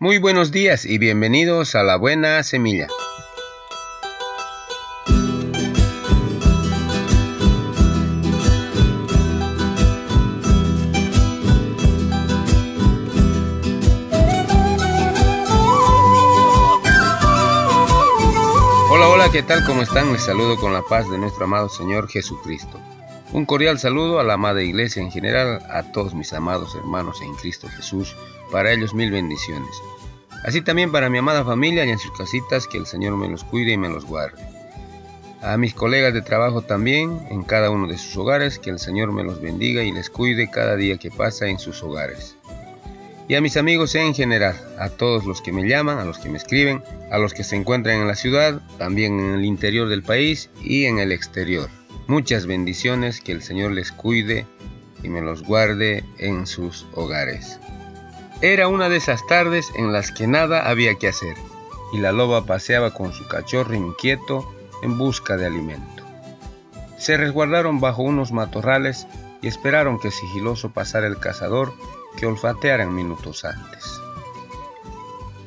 Muy buenos días y bienvenidos a la buena semilla. Hola, hola, ¿qué tal? ¿Cómo están? Les saludo con la paz de nuestro amado Señor Jesucristo. Un cordial saludo a la amada iglesia en general, a todos mis amados hermanos en Cristo Jesús, para ellos mil bendiciones. Así también para mi amada familia y en sus casitas, que el Señor me los cuide y me los guarde. A mis colegas de trabajo también, en cada uno de sus hogares, que el Señor me los bendiga y les cuide cada día que pasa en sus hogares. Y a mis amigos en general, a todos los que me llaman, a los que me escriben, a los que se encuentran en la ciudad, también en el interior del país y en el exterior. Muchas bendiciones, que el Señor les cuide y me los guarde en sus hogares. Era una de esas tardes en las que nada había que hacer, y la loba paseaba con su cachorro inquieto en busca de alimento. Se resguardaron bajo unos matorrales y esperaron que sigiloso pasara el cazador que olfatearan minutos antes.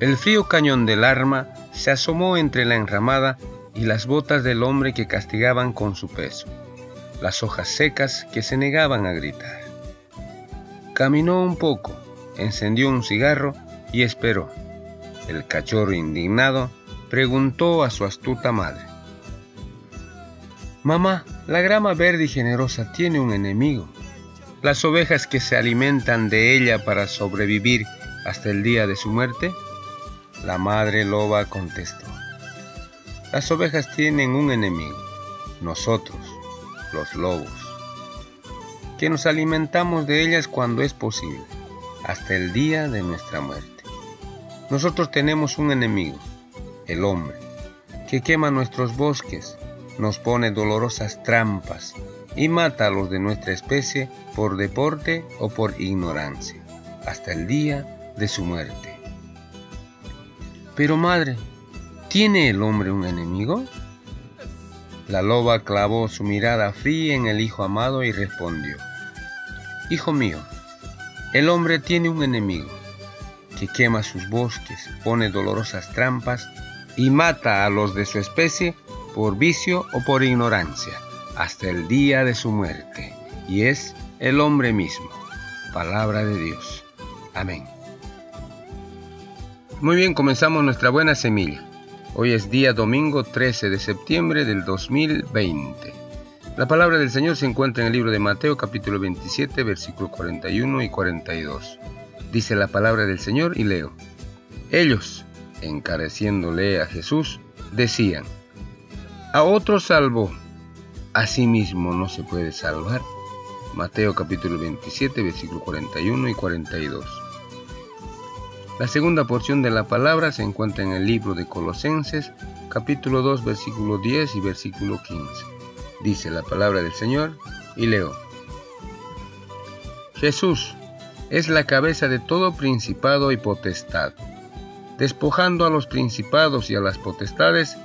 El frío cañón del arma se asomó entre la enramada y las botas del hombre que castigaban con su peso, las hojas secas que se negaban a gritar. Caminó un poco, encendió un cigarro y esperó. El cachorro indignado preguntó a su astuta madre. Mamá, la grama verde y generosa tiene un enemigo. Las ovejas que se alimentan de ella para sobrevivir hasta el día de su muerte. La madre loba contestó. Las ovejas tienen un enemigo, nosotros, los lobos, que nos alimentamos de ellas cuando es posible, hasta el día de nuestra muerte. Nosotros tenemos un enemigo, el hombre, que quema nuestros bosques, nos pone dolorosas trampas y mata a los de nuestra especie por deporte o por ignorancia, hasta el día de su muerte. Pero madre, ¿Tiene el hombre un enemigo? La loba clavó su mirada fría en el hijo amado y respondió, Hijo mío, el hombre tiene un enemigo, que quema sus bosques, pone dolorosas trampas y mata a los de su especie por vicio o por ignorancia, hasta el día de su muerte, y es el hombre mismo. Palabra de Dios. Amén. Muy bien, comenzamos nuestra buena semilla. Hoy es día domingo 13 de septiembre del 2020. La palabra del Señor se encuentra en el libro de Mateo capítulo 27 versículos 41 y 42. Dice la palabra del Señor y leo. Ellos, encareciéndole a Jesús, decían, a otro salvó, a sí mismo no se puede salvar. Mateo capítulo 27 versículos 41 y 42. La segunda porción de la palabra se encuentra en el libro de Colosenses, capítulo 2, versículo 10 y versículo 15. Dice la palabra del Señor y leo. Jesús es la cabeza de todo principado y potestad. Despojando a los principados y a las potestades,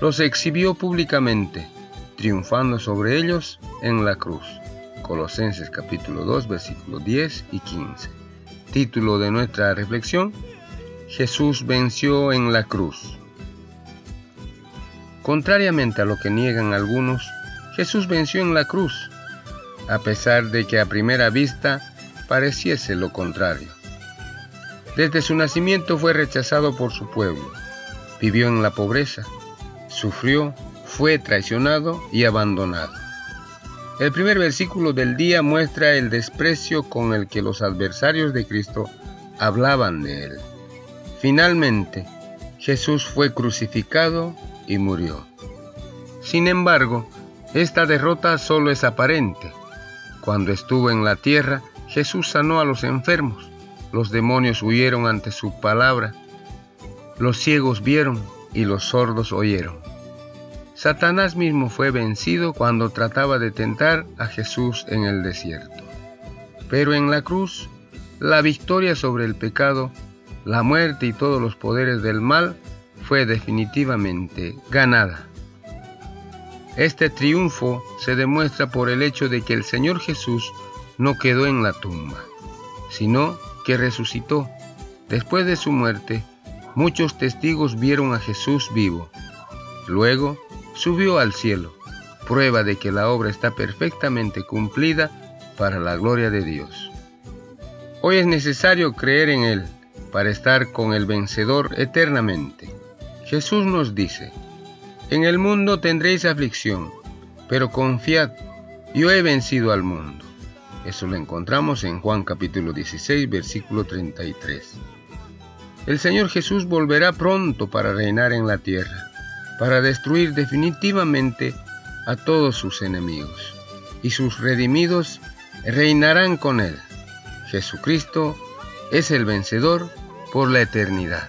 los exhibió públicamente, triunfando sobre ellos en la cruz. Colosenses capítulo 2, versículo 10 y 15. Título de nuestra reflexión, Jesús venció en la cruz. Contrariamente a lo que niegan algunos, Jesús venció en la cruz, a pesar de que a primera vista pareciese lo contrario. Desde su nacimiento fue rechazado por su pueblo, vivió en la pobreza, sufrió, fue traicionado y abandonado. El primer versículo del día muestra el desprecio con el que los adversarios de Cristo hablaban de él. Finalmente, Jesús fue crucificado y murió. Sin embargo, esta derrota solo es aparente. Cuando estuvo en la tierra, Jesús sanó a los enfermos, los demonios huyeron ante su palabra, los ciegos vieron y los sordos oyeron. Satanás mismo fue vencido cuando trataba de tentar a Jesús en el desierto. Pero en la cruz, la victoria sobre el pecado, la muerte y todos los poderes del mal fue definitivamente ganada. Este triunfo se demuestra por el hecho de que el Señor Jesús no quedó en la tumba, sino que resucitó Después de su muerte, muchos testigos vieron a Jesús vivo. Luego, subió al cielo, prueba de que la obra está perfectamente cumplida para la gloria de Dios. Hoy es necesario creer en Él para estar con el vencedor eternamente. Jesús nos dice, en el mundo tendréis aflicción, pero confiad, yo he vencido al mundo. Eso lo encontramos en Juan capítulo 16, versículo 33. El Señor Jesús volverá pronto para reinar en la tierra, para destruir definitivamente a todos sus enemigos, y sus redimidos reinarán con él. Jesucristo es el vencedor por la eternidad.